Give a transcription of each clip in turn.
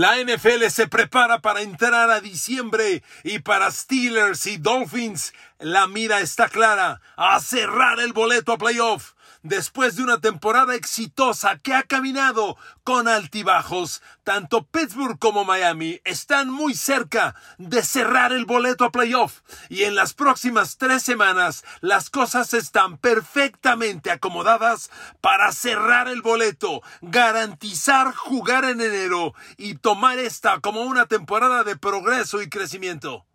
La NFL se prepara para entrar a diciembre y para Steelers y Dolphins la mira está clara a cerrar el boleto a playoff después de una temporada exitosa que ha caminado con altibajos, tanto Pittsburgh como Miami están muy cerca de cerrar el boleto a playoff y en las próximas tres semanas las cosas están perfectamente acomodadas para cerrar el boleto, garantizar jugar en enero y tomar esta como una temporada de progreso y crecimiento.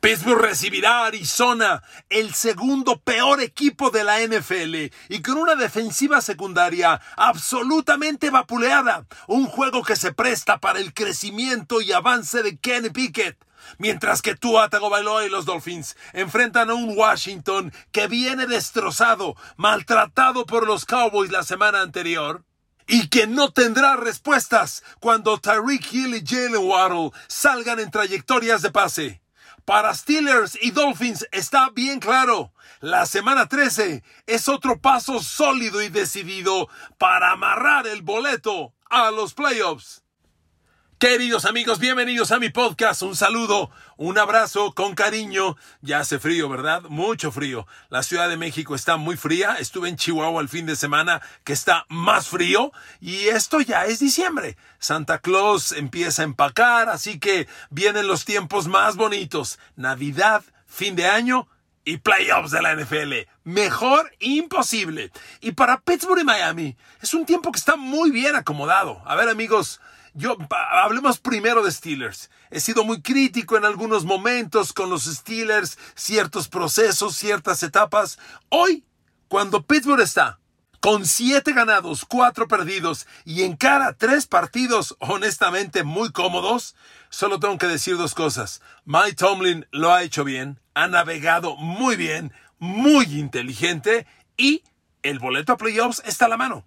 Pittsburgh recibirá a Arizona, el segundo peor equipo de la NFL, y con una defensiva secundaria absolutamente vapuleada. Un juego que se presta para el crecimiento y avance de Kenny Pickett. Mientras que Tua Tagovailoa y los Dolphins enfrentan a un Washington que viene destrozado, maltratado por los Cowboys la semana anterior y que no tendrá respuestas cuando Tyreek Hill y Jalen Waddle salgan en trayectorias de pase. Para Steelers y Dolphins está bien claro. La semana 13 es otro paso sólido y decidido para amarrar el boleto a los playoffs. Queridos amigos, bienvenidos a mi podcast. Un saludo, un abrazo con cariño. Ya hace frío, ¿verdad? Mucho frío. La Ciudad de México está muy fría. Estuve en Chihuahua el fin de semana que está más frío. Y esto ya es diciembre. Santa Claus empieza a empacar, así que vienen los tiempos más bonitos. Navidad, fin de año y playoffs de la NFL. Mejor imposible. Y para Pittsburgh y Miami es un tiempo que está muy bien acomodado. A ver amigos, yo, hablemos primero de Steelers. He sido muy crítico en algunos momentos con los Steelers, ciertos procesos, ciertas etapas. Hoy, cuando Pittsburgh está con siete ganados, cuatro perdidos y en cara tres partidos honestamente muy cómodos, solo tengo que decir dos cosas. Mike Tomlin lo ha hecho bien, ha navegado muy bien, muy inteligente y el boleto a playoffs está a la mano.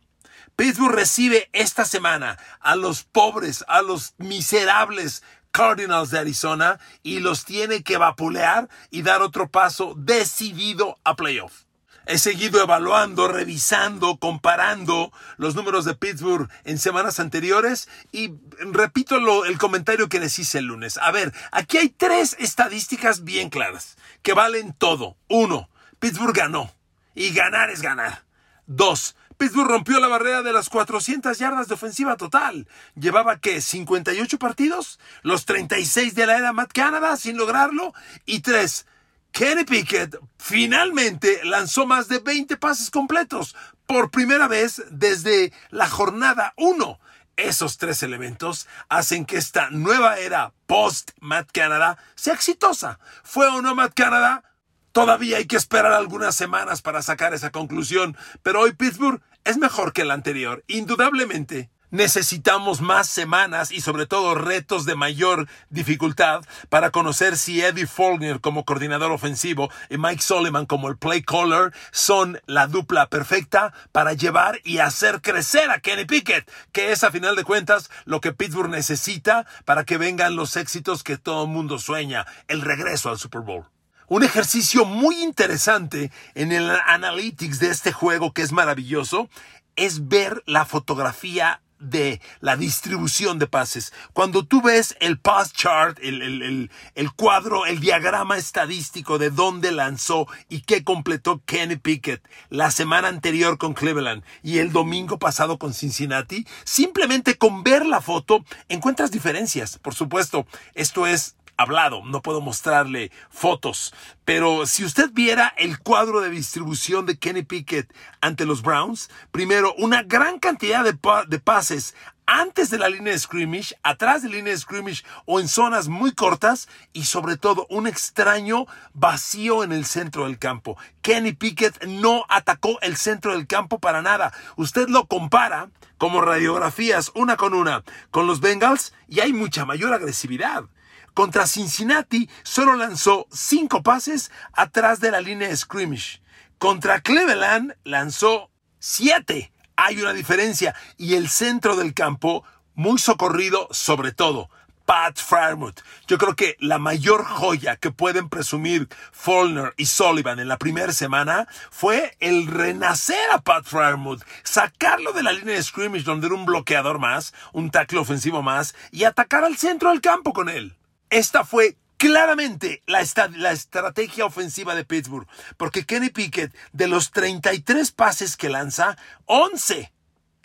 Pittsburgh recibe esta semana a los pobres, a los miserables Cardinals de Arizona y los tiene que vapulear y dar otro paso decidido a playoff. He seguido evaluando, revisando, comparando los números de Pittsburgh en semanas anteriores y repito el comentario que les hice el lunes. A ver, aquí hay tres estadísticas bien claras que valen todo. Uno, Pittsburgh ganó y ganar es ganar. Dos, Pittsburgh rompió la barrera de las 400 yardas de ofensiva total. Llevaba que 58 partidos, los 36 de la era Matt Canada sin lograrlo y tres. Kenny Pickett finalmente lanzó más de 20 pases completos por primera vez desde la jornada 1. Esos tres elementos hacen que esta nueva era post Matt Canada sea exitosa. ¿Fue o no Matt Canada? Todavía hay que esperar algunas semanas para sacar esa conclusión, pero hoy Pittsburgh es mejor que el anterior, indudablemente. Necesitamos más semanas y sobre todo retos de mayor dificultad para conocer si Eddie Faulkner como coordinador ofensivo y Mike Sullivan como el play caller son la dupla perfecta para llevar y hacer crecer a Kenny Pickett, que es a final de cuentas lo que Pittsburgh necesita para que vengan los éxitos que todo el mundo sueña, el regreso al Super Bowl. Un ejercicio muy interesante en el analytics de este juego que es maravilloso es ver la fotografía de la distribución de pases. Cuando tú ves el pass chart, el, el, cuadro, el diagrama estadístico de dónde lanzó y qué completó Kenny Pickett la semana anterior con Cleveland y el domingo pasado con Cincinnati, simplemente con ver la foto encuentras diferencias. Por supuesto, esto es hablado, no puedo mostrarle fotos, pero si usted viera el cuadro de distribución de Kenny Pickett ante los Browns, primero una gran cantidad de, pases antes de la línea de scrimmage, atrás de la línea de scrimmage o en zonas muy cortas y sobre todo un extraño vacío en el centro del campo. Kenny Pickett no atacó el centro del campo para nada. Usted lo compara como radiografías una con una con los Bengals y hay mucha mayor agresividad. Contra Cincinnati solo lanzó cinco pases atrás de la línea de scrimmage. Contra Cleveland lanzó siete. Hay una diferencia. Y el centro del campo, muy socorrido sobre todo. Pat Fryermuth. Yo creo que la mayor joya que pueden presumir Follner y Sullivan en la primera semana fue el renacer a Pat Fryermuth, sacarlo de la línea de scrimmage donde era un bloqueador más, un tackle ofensivo más y atacar al centro del campo con él. Esta fue claramente la, estrategia ofensiva de Pittsburgh, porque Kenny Pickett, de los 33 pases que lanza, 11,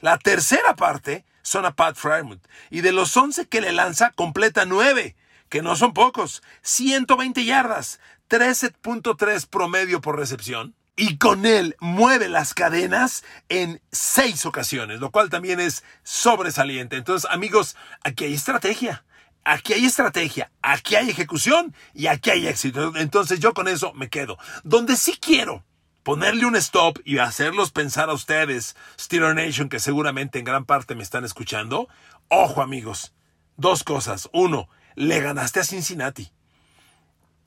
la tercera parte, son a Pat Fryermuth. Y de los 11 que le lanza, completa 9, que no son pocos, 120 yardas, 13.3 promedio por recepción. Y con él mueve las cadenas en seis ocasiones, lo cual también es sobresaliente. Entonces, amigos, aquí hay estrategia aquí hay estrategia, aquí hay ejecución y aquí hay éxito. Entonces yo con eso me quedo. Donde sí quiero ponerle un stop y hacerlos pensar a ustedes, Steeler Nation, que seguramente en gran parte me están escuchando, ojo amigos, dos cosas. Uno, le ganaste a Cincinnati.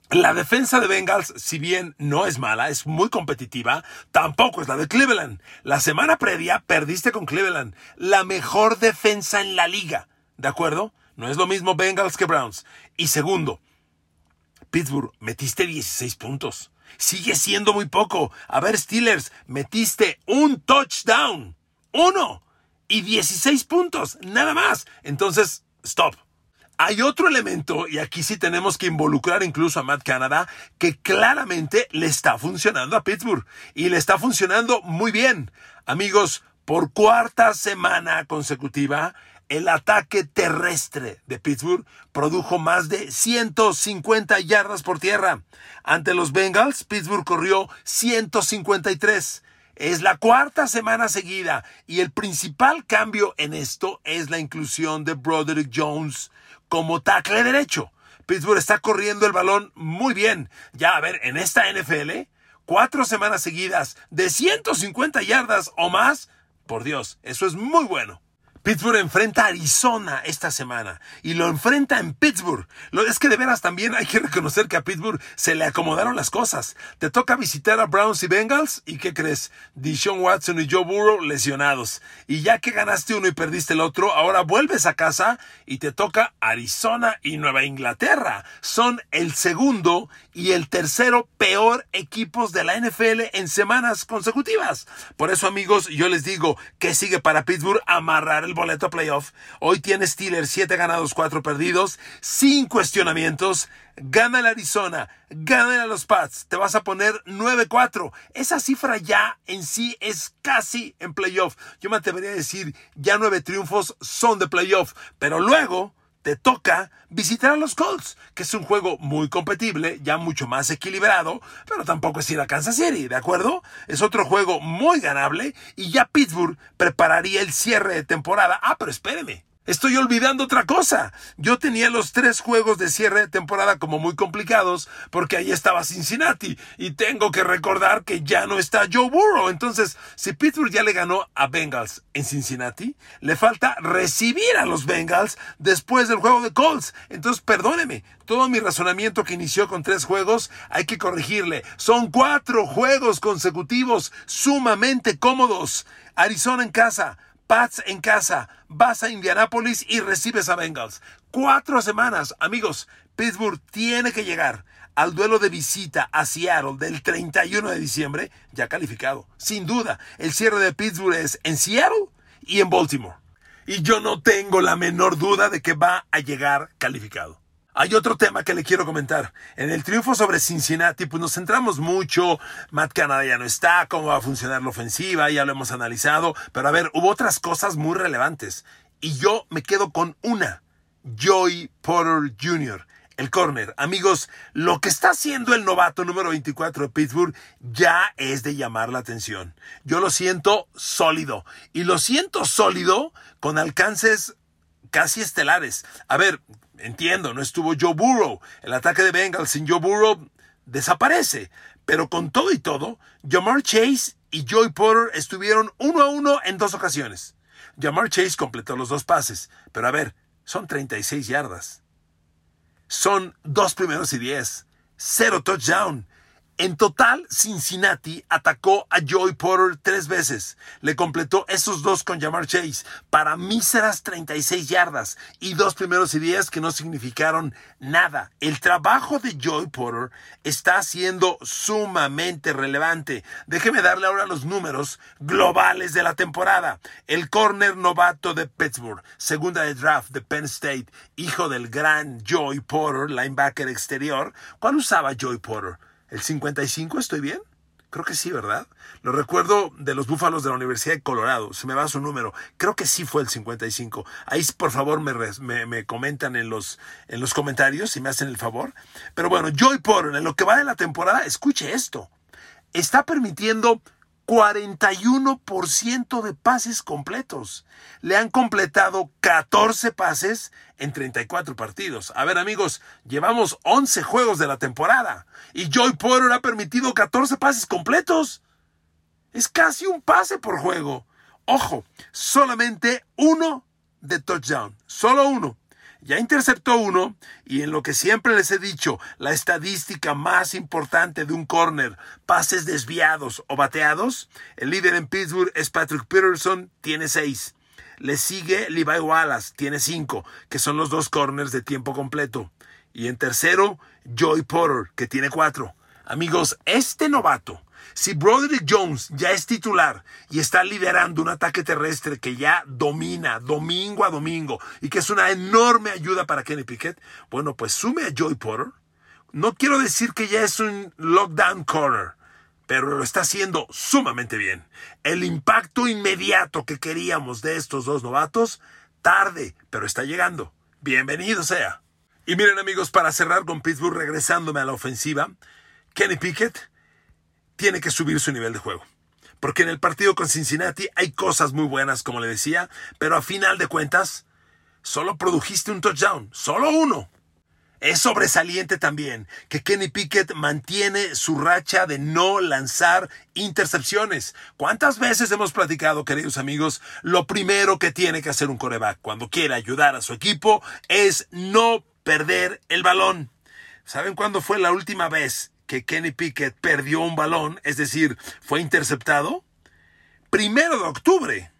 La defensa de Bengals, si bien no es mala, es muy competitiva, tampoco es la de Cleveland. La semana previa perdiste con Cleveland, la mejor defensa en la liga. ¿De acuerdo? No es lo mismo Bengals que Browns. Y segundo, Pittsburgh, metiste 16 puntos. Sigue siendo muy poco. A ver, Steelers, metiste un touchdown. Uno. Y 16 puntos. Nada más. Entonces, stop. Hay otro elemento, y aquí sí tenemos que involucrar incluso a Matt Canada, que claramente le está funcionando a Pittsburgh. Y le está funcionando muy bien. Amigos, por cuarta semana consecutiva, el ataque terrestre de Pittsburgh produjo más de 150 yardas por tierra. Ante los Bengals, Pittsburgh corrió 153. Es la cuarta semana seguida y el principal cambio en esto es la inclusión de Broderick Jones como tackle derecho. Pittsburgh está corriendo el balón muy bien. Ya, a ver, en esta NFL, cuatro semanas seguidas de 150 yardas o más, por Dios, eso es muy bueno. Pittsburgh enfrenta a Arizona esta semana y lo enfrenta en Pittsburgh. Es que de veras también hay que reconocer que a Pittsburgh se le acomodaron las cosas. Te toca visitar a Browns y Bengals y ¿qué crees? Dishon Watson y Joe Burrow lesionados. Y ya que ganaste uno y perdiste el otro, ahora vuelves a casa y te toca Arizona y Nueva Inglaterra. Son el segundo y el tercero peor equipos de la NFL en semanas consecutivas. Por eso amigos, yo les digo que sigue para Pittsburgh amarrar el boleto a playoff. Hoy tiene Steelers 7 ganados, 4 perdidos, sin cuestionamientos. Gana el Arizona, gana a los Pats, te vas a poner 9-4. Esa cifra ya en sí es casi en playoff. Yo me atrevería a decir, ya nueve triunfos son de playoff, pero luego te toca visitar a los Colts, que es un juego muy competible, ya mucho más equilibrado, pero tampoco es ir a Kansas City, ¿de acuerdo? Es otro juego muy ganable y ya Pittsburgh prepararía el cierre de temporada. Ah, pero espéreme. Estoy olvidando otra cosa. Yo tenía los tres juegos de cierre de temporada como muy complicados porque ahí estaba Cincinnati y tengo que recordar que ya no está Joe Burrow. Entonces, si Pittsburgh ya le ganó a Bengals en Cincinnati, le falta recibir a los Bengals después del juego de Colts. Entonces, perdóneme, todo mi razonamiento que inició con tres juegos hay que corregirle. Son cuatro juegos consecutivos sumamente cómodos. Arizona en casa, Pats en casa, vas a Indianápolis y recibes a Bengals. Cuatro semanas, amigos. Pittsburgh tiene que llegar al duelo de visita a Seattle del 31 de diciembre, ya calificado. Sin duda, el cierre de Pittsburgh es en Seattle y en Baltimore. Y yo no tengo la menor duda de que va a llegar calificado. Hay otro tema que le quiero comentar. En el triunfo sobre Cincinnati, pues nos centramos mucho. Matt Canada ya no está, cómo va a funcionar la ofensiva, ya lo hemos analizado. Pero a ver, hubo otras cosas muy relevantes. Y yo me quedo con una. Joey Porter Jr., el corner. Amigos, lo que está haciendo el novato número 24 de Pittsburgh ya es de llamar la atención. Yo lo siento sólido. Y lo siento sólido con alcances casi estelares. A ver, entiendo, no estuvo Joe Burrow. El ataque de Bengals sin Joe Burrow desaparece. Pero con todo y todo, Jamar Chase y Joey Porter estuvieron uno a uno en dos ocasiones. Jamar Chase completó los dos pases. Pero a ver, son 36 yardas. Son dos primeros y diez. Cero touchdown. En total, Cincinnati atacó a Joey Porter tres veces. Le completó esos dos con Jamar Chase para míseras 36 yardas y dos primeros ideas que no significaron nada. El trabajo de Joey Porter está siendo sumamente relevante. Déjeme darle ahora los números globales de la temporada. El corner novato de Pittsburgh, segunda de draft de Penn State, hijo del gran Joey Porter, linebacker exterior. ¿Cuál usaba Joey Porter? ¿El 55? ¿Estoy bien? Creo que sí, ¿verdad? Lo recuerdo de los Búfalos de la Universidad de Colorado. Se me va su número. Creo que sí fue el 55. Ahí, por favor, me, me, comentan en los, en los comentarios si me hacen el favor. Pero bueno, Joy Porter, en lo que va de la temporada, escuche esto. Está permitiendo 41% de pases completos. Le han completado 14 pases en 34 partidos. A ver amigos, llevamos 11 juegos de la temporada y Joy Porter ha permitido 14 pases completos. Es casi un pase por juego. Ojo, solamente uno de touchdown. Solo uno ya interceptó uno y en lo que siempre les he dicho, la estadística más importante de un corner, pases desviados o bateados, el líder en Pittsburgh es Patrick Peterson, tiene seis. Le sigue Levi Wallace, tiene cinco, que son los dos corners de tiempo completo. Y en tercero, Joy Porter, que tiene cuatro. Amigos, este novato si Broderick Jones ya es titular y está liderando un ataque terrestre que ya domina domingo a domingo y que es una enorme ayuda para Kenny Pickett, bueno, pues sume a Joy Porter. No quiero decir que ya es un lockdown corner, pero lo está haciendo sumamente bien. El impacto inmediato que queríamos de estos dos novatos, tarde, pero está llegando. Bienvenido sea. Y miren amigos, para cerrar con Pittsburgh regresándome a la ofensiva, Kenny Pickett tiene que subir su nivel de juego. Porque en el partido con Cincinnati hay cosas muy buenas, como le decía, pero a final de cuentas, solo produjiste un touchdown, solo uno. Es sobresaliente también que Kenny Pickett mantiene su racha de no lanzar intercepciones. ¿Cuántas veces hemos platicado, queridos amigos? Lo primero que tiene que hacer un coreback cuando quiere ayudar a su equipo es no perder el balón. ¿Saben cuándo fue la última vez que Kenny Pickett perdió un balón, es decir, fue interceptado, primero de octubre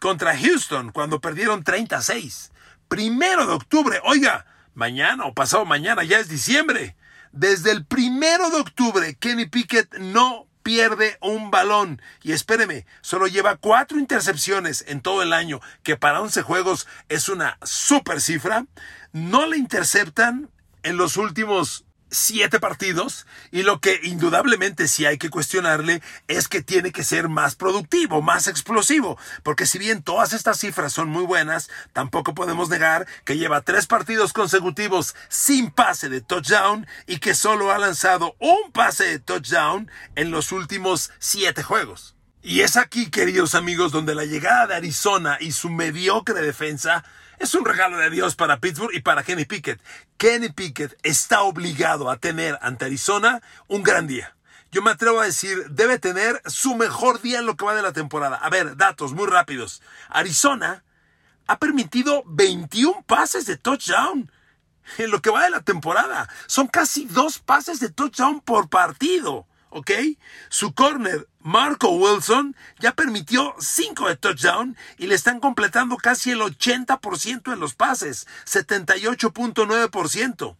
contra Houston, cuando perdieron 36. Primero de octubre, oiga, mañana o pasado mañana, ya es diciembre. Desde el primero de octubre, Kenny Pickett no pierde un balón. Y espéreme, solo lleva cuatro intercepciones en todo el año, que para 11 juegos es una super cifra. No le interceptan en los últimos siete partidos y lo que indudablemente sí hay que cuestionarle es que tiene que ser más productivo, más explosivo, porque si bien todas estas cifras son muy buenas, tampoco podemos negar que lleva tres partidos consecutivos sin pase de touchdown y que solo ha lanzado un pase de touchdown en los últimos siete juegos. Y es aquí, queridos amigos, donde la llegada de Arizona y su mediocre defensa es un regalo de Dios para Pittsburgh y para Kenny Pickett. Kenny Pickett está obligado a tener ante Arizona un gran día. Yo me atrevo a decir, debe tener su mejor día en lo que va de la temporada. A ver, datos muy rápidos. Arizona ha permitido 21 pases de touchdown en lo que va de la temporada. Son casi dos pases de touchdown por partido. ¿Ok? Su corner, Marco Wilson, ya permitió 5 de touchdown y le están completando casi el 80% en los pases, 78.9%.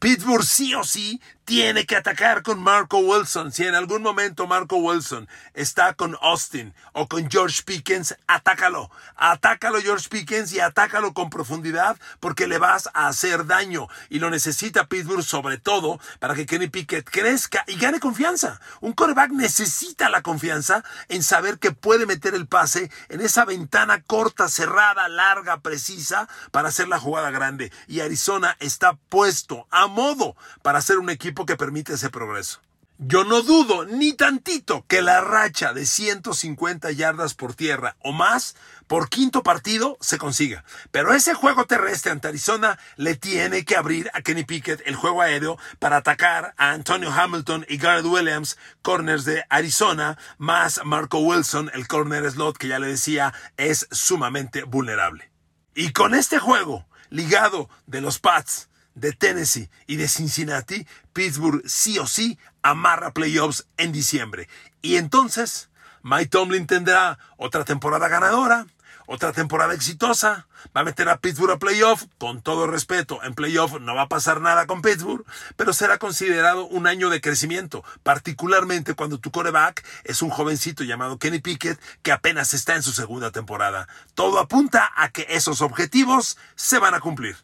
Pittsburgh sí o sí tiene que atacar con Marco Wilson. Si en algún momento Marco Wilson está con Austin o con George Pickens, atácalo. Atácalo George Pickens y atácalo con profundidad porque le vas a hacer daño. Y lo necesita Pittsburgh sobre todo para que Kenny Pickett crezca y gane confianza. Un quarterback necesita la confianza en saber que puede meter el pase en esa ventana corta, cerrada, larga, precisa para hacer la jugada grande. Y Arizona está puesto a modo para hacer un equipo que permite ese progreso. Yo no dudo ni tantito que la racha de 150 yardas por tierra o más por quinto partido se consiga. Pero ese juego terrestre ante Arizona le tiene que abrir a Kenny Pickett el juego aéreo para atacar a Antonio Hamilton y Garrett Williams, corners de Arizona, más Marco Wilson, el corner slot que ya le decía es sumamente vulnerable. Y con este juego ligado de los Pats, de Tennessee y de Cincinnati, Pittsburgh sí o sí amarra playoffs en diciembre. Y entonces, Mike Tomlin tendrá otra temporada ganadora, otra temporada exitosa, va a meter a Pittsburgh a playoff, con todo respeto, en playoff no va a pasar nada con Pittsburgh, pero será considerado un año de crecimiento, particularmente cuando tu coreback es un jovencito llamado Kenny Pickett que apenas está en su segunda temporada. Todo apunta a que esos objetivos se van a cumplir.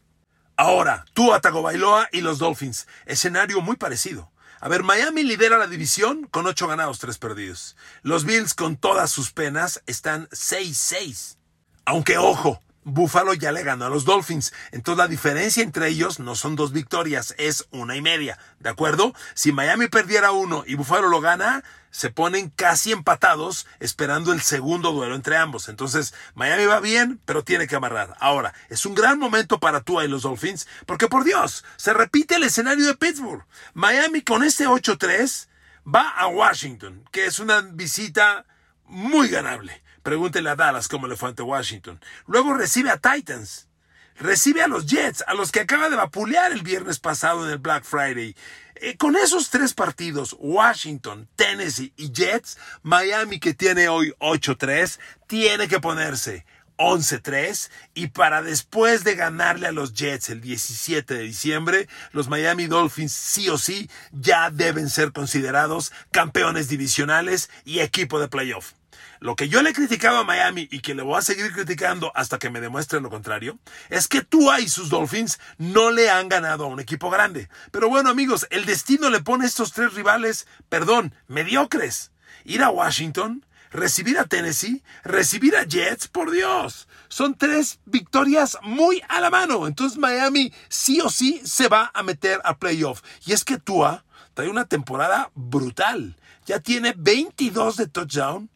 Ahora, tú Atago Bailoa y los Dolphins, escenario muy parecido. A ver, Miami lidera la división con 8 ganados, 3 perdidos. Los Bills, con todas sus penas, están 6-6. Aunque ojo, Buffalo ya le ganó a los Dolphins. Entonces la diferencia entre ellos no son dos victorias, es una y media. ¿De acuerdo? Si Miami perdiera uno y Buffalo lo gana, se ponen casi empatados esperando el segundo duelo entre ambos. Entonces, Miami va bien, pero tiene que amarrar. Ahora, es un gran momento para tú y los Dolphins, porque por Dios, se repite el escenario de Pittsburgh. Miami con este 8-3 va a Washington, que es una visita muy ganable. Pregúntele a Dallas cómo le fue ante Washington. Luego recibe a Titans. Recibe a los Jets, a los que acaba de vapulear el viernes pasado en el Black Friday. Eh, con esos tres partidos, Washington, Tennessee y Jets, Miami que tiene hoy 8-3, tiene que ponerse 11-3 y para después de ganarle a los Jets el 17 de diciembre, los Miami Dolphins sí o sí ya deben ser considerados campeones divisionales y equipo de playoff. Lo que yo le he criticado a Miami y que le voy a seguir criticando hasta que me demuestre lo contrario, es que Tua y sus Dolphins no le han ganado a un equipo grande. Pero bueno, amigos, el destino le pone a estos tres rivales, perdón, mediocres. Ir a Washington, recibir a Tennessee, recibir a Jets, por Dios. Son tres victorias muy a la mano. Entonces Miami sí o sí se va a meter a playoff. Y es que Tua trae una temporada brutal. Ya tiene 22 de touchdown,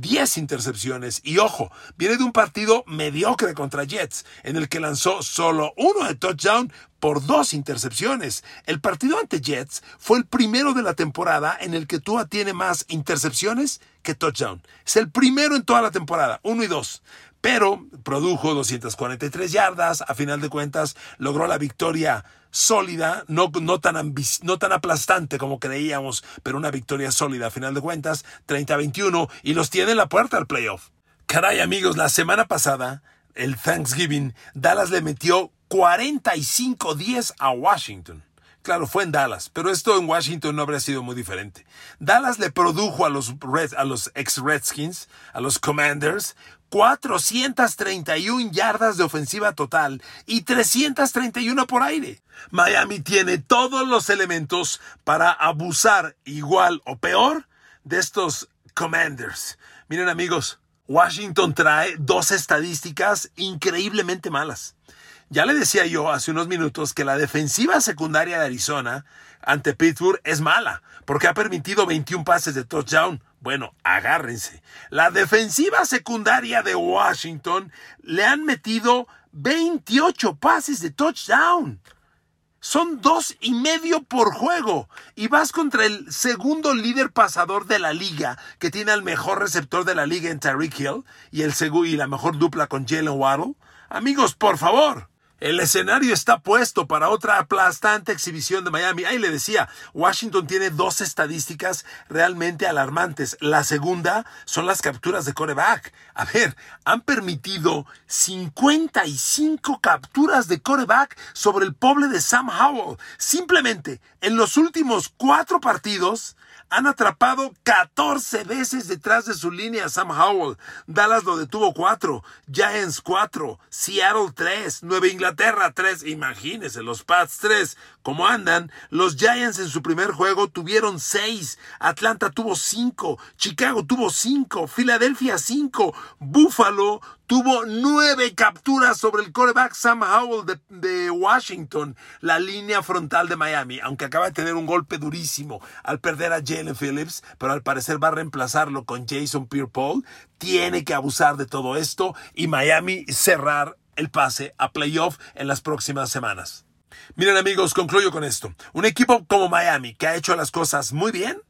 10 intercepciones. Y ojo, viene de un partido mediocre contra Jets, en el que lanzó solo uno de touchdown por dos intercepciones. El partido ante Jets fue el primero de la temporada en el que Tua tiene más intercepciones que touchdown. Es el primero en toda la temporada, uno y dos pero produjo 243 yardas, a final de cuentas logró la victoria sólida, no, no, tan no tan aplastante como creíamos, pero una victoria sólida a final de cuentas, 30-21, y los tiene en la puerta al playoff. Caray amigos, la semana pasada, el Thanksgiving, Dallas le metió 45-10 a Washington. Claro, fue en Dallas, pero esto en Washington no habría sido muy diferente. Dallas le produjo a los, a los ex-Redskins, a los Commanders, 431 yardas de ofensiva total y 331 por aire. Miami tiene todos los elementos para abusar igual o peor de estos Commanders. Miren amigos, Washington trae dos estadísticas increíblemente malas. Ya le decía yo hace unos minutos que la defensiva secundaria de Arizona ante Pittsburgh es mala, porque ha permitido 21 pases de touchdown. Bueno, agárrense. La defensiva secundaria de Washington le han metido 28 pases de touchdown. Son dos y medio por juego. Y vas contra el segundo líder pasador de la liga, que tiene al mejor receptor de la liga en Tariq Hill y, el y la mejor dupla con Jalen Waddle. Amigos, por favor. El escenario está puesto para otra aplastante exhibición de Miami. Ahí le decía, Washington tiene dos estadísticas realmente alarmantes. La segunda son las capturas de coreback. A ver, han permitido 55 capturas de coreback sobre el pobre de Sam Howell. Simplemente, en los últimos cuatro partidos, han atrapado 14 veces detrás de su línea Sam Howell. Dallas lo detuvo 4, Giants 4, Seattle 3, Nueva Inglaterra 3. Imagínense, los Pats 3. Como andan, los Giants en su primer juego tuvieron 6, Atlanta tuvo 5, Chicago tuvo 5, Filadelfia 5, Buffalo tuvo nueve capturas sobre el coreback Sam Howell de, Washington, la línea frontal de Miami, aunque acaba de tener un golpe durísimo al perder a Jalen Phillips, pero al parecer va a reemplazarlo con Jason Pierre-Paul, tiene que abusar de todo esto y Miami cerrar el pase a playoff en las próximas semanas. Miren amigos, concluyo con esto. Un equipo como Miami, que ha hecho las cosas muy bien,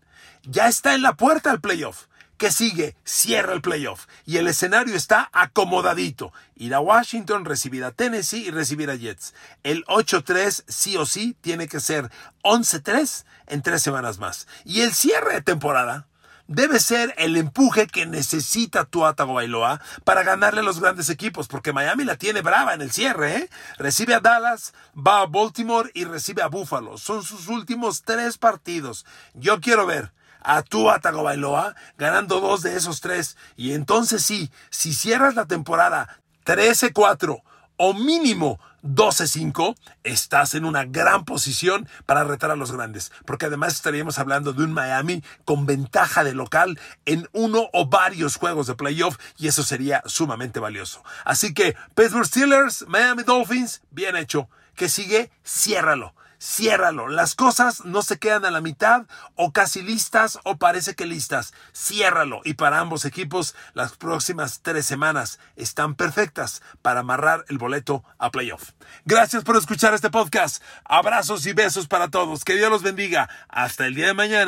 ya está en la puerta al playoff. ¿Qué sigue? Cierra el playoff. Y el escenario está acomodadito. Ir a Washington, recibir a Tennessee y recibir a Jets. El 8-3 sí o sí tiene que ser 11-3 en tres semanas más. Y el cierre de temporada debe ser el empuje que necesita Tua Tagovailoa para ganarle a los grandes equipos, porque Miami la tiene brava en el cierre, ¿eh? Recibe a Dallas, va a Baltimore y recibe a Buffalo. Son sus últimos tres partidos. Yo quiero ver a Tua Tagovailoa ganando dos de esos tres. Y entonces sí, si cierras la temporada 13-4 o mínimo 12-5, estás en una gran posición para retar a los grandes, porque además estaríamos hablando de un Miami con ventaja de local en uno o varios juegos de playoff y eso sería sumamente valioso. Así que Pittsburgh Steelers, Miami Dolphins, bien hecho. Que sigue, ciérralo ciérralo. Las cosas no se quedan a la mitad o casi listas o parece que listas. Ciérralo. Y para ambos equipos, las próximas tres semanas están perfectas para amarrar el boleto a playoff. Gracias por escuchar este podcast. Abrazos y besos para todos. Que Dios los bendiga. Hasta el día de mañana.